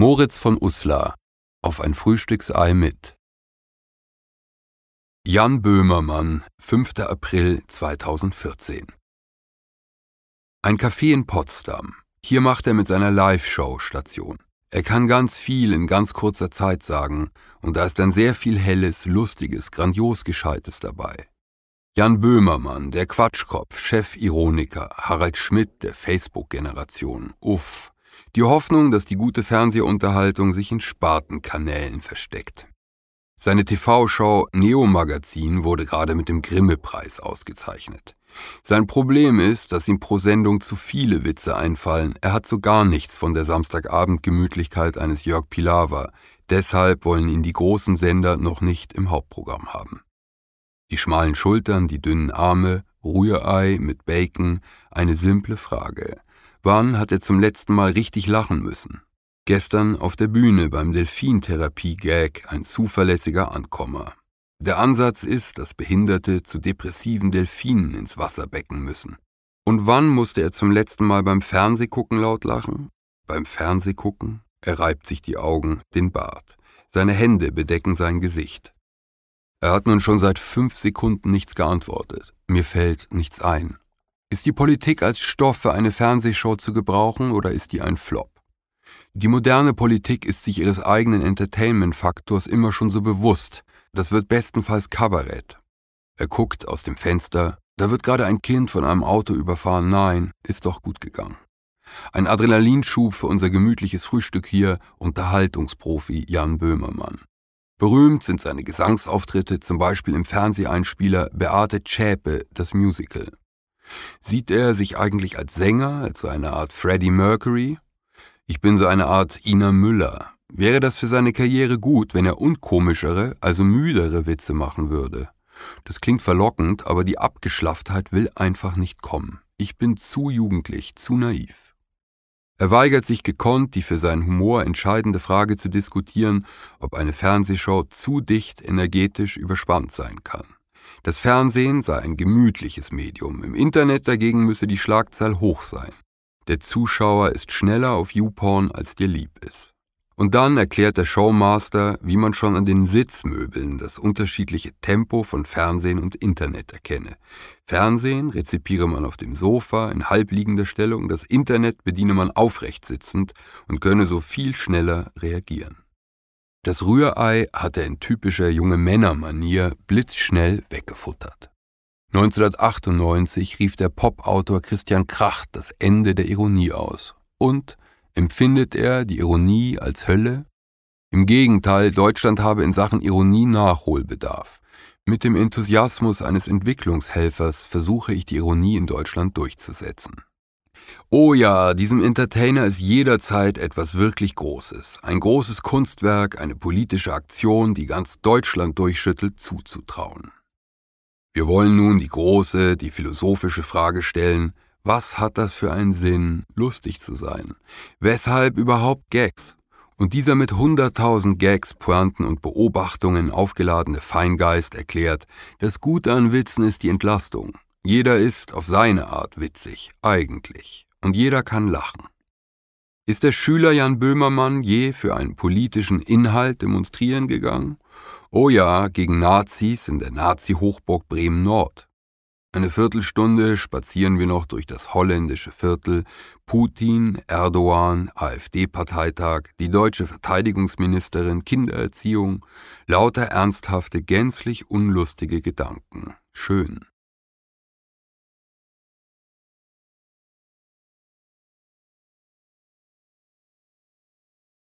Moritz von Uslar auf ein Frühstücksei mit. Jan Böhmermann, 5. April 2014 Ein Café in Potsdam. Hier macht er mit seiner Live-Show Station. Er kann ganz viel in ganz kurzer Zeit sagen, und da ist dann sehr viel Helles, Lustiges, grandios Gescheites dabei. Jan Böhmermann, der Quatschkopf, Chef-Ironiker, Harald Schmidt der Facebook-Generation, uff, die Hoffnung, dass die gute Fernsehunterhaltung sich in Spartenkanälen versteckt. Seine TV-Show Neo Magazin wurde gerade mit dem Grimme-Preis ausgezeichnet. Sein Problem ist, dass ihm pro Sendung zu viele Witze einfallen. Er hat so gar nichts von der Samstagabend-Gemütlichkeit eines Jörg Pilawa. Deshalb wollen ihn die großen Sender noch nicht im Hauptprogramm haben. Die schmalen Schultern, die dünnen Arme, Rührei mit Bacon, eine simple Frage. Wann hat er zum letzten Mal richtig lachen müssen? Gestern auf der Bühne beim Delfintherapie-Gag ein zuverlässiger Ankommer. Der Ansatz ist, dass Behinderte zu depressiven Delfinen ins Wasser becken müssen. Und wann musste er zum letzten Mal beim Fernsehgucken laut lachen? Beim Fernsehgucken? Er reibt sich die Augen, den Bart. Seine Hände bedecken sein Gesicht. Er hat nun schon seit fünf Sekunden nichts geantwortet. Mir fällt nichts ein. Ist die Politik als Stoff für eine Fernsehshow zu gebrauchen oder ist die ein Flop? Die moderne Politik ist sich ihres eigenen Entertainment-Faktors immer schon so bewusst. Das wird bestenfalls Kabarett. Er guckt aus dem Fenster. Da wird gerade ein Kind von einem Auto überfahren. Nein, ist doch gut gegangen. Ein Adrenalinschub für unser gemütliches Frühstück hier, Unterhaltungsprofi Jan Böhmermann. Berühmt sind seine Gesangsauftritte, zum Beispiel im Fernseheinspieler Beate Zschäpe, das Musical. Sieht er sich eigentlich als Sänger, als so eine Art Freddie Mercury? Ich bin so eine Art Ina Müller. Wäre das für seine Karriere gut, wenn er unkomischere, also müdere Witze machen würde? Das klingt verlockend, aber die Abgeschlafftheit will einfach nicht kommen. Ich bin zu jugendlich, zu naiv. Er weigert sich gekonnt, die für seinen Humor entscheidende Frage zu diskutieren, ob eine Fernsehshow zu dicht energetisch überspannt sein kann. Das Fernsehen sei ein gemütliches Medium, im Internet dagegen müsse die Schlagzahl hoch sein. Der Zuschauer ist schneller auf YouPorn, als dir lieb ist. Und dann erklärt der Showmaster, wie man schon an den Sitzmöbeln das unterschiedliche Tempo von Fernsehen und Internet erkenne. Fernsehen rezipiere man auf dem Sofa in halbliegender Stellung, das Internet bediene man aufrecht sitzend und könne so viel schneller reagieren. Das Rührei hat er in typischer junge Männermanier blitzschnell weggefuttert. 1998 rief der Pop-Autor Christian Kracht das Ende der Ironie aus. Und empfindet er die Ironie als Hölle? Im Gegenteil, Deutschland habe in Sachen Ironie Nachholbedarf. Mit dem Enthusiasmus eines Entwicklungshelfers versuche ich die Ironie in Deutschland durchzusetzen. Oh ja, diesem Entertainer ist jederzeit etwas wirklich Großes, ein großes Kunstwerk, eine politische Aktion, die ganz Deutschland durchschüttelt, zuzutrauen. Wir wollen nun die große, die philosophische Frage stellen, was hat das für einen Sinn, lustig zu sein? Weshalb überhaupt Gags? Und dieser mit hunderttausend Gags, Pointen und Beobachtungen aufgeladene Feingeist erklärt, das Gute an Witzen ist die Entlastung. Jeder ist auf seine Art witzig, eigentlich, und jeder kann lachen. Ist der Schüler Jan Böhmermann je für einen politischen Inhalt demonstrieren gegangen? Oh ja, gegen Nazis in der Nazi-Hochburg Bremen Nord. Eine Viertelstunde spazieren wir noch durch das holländische Viertel, Putin, Erdogan, AfD-Parteitag, die deutsche Verteidigungsministerin, Kindererziehung, lauter ernsthafte, gänzlich unlustige Gedanken. Schön.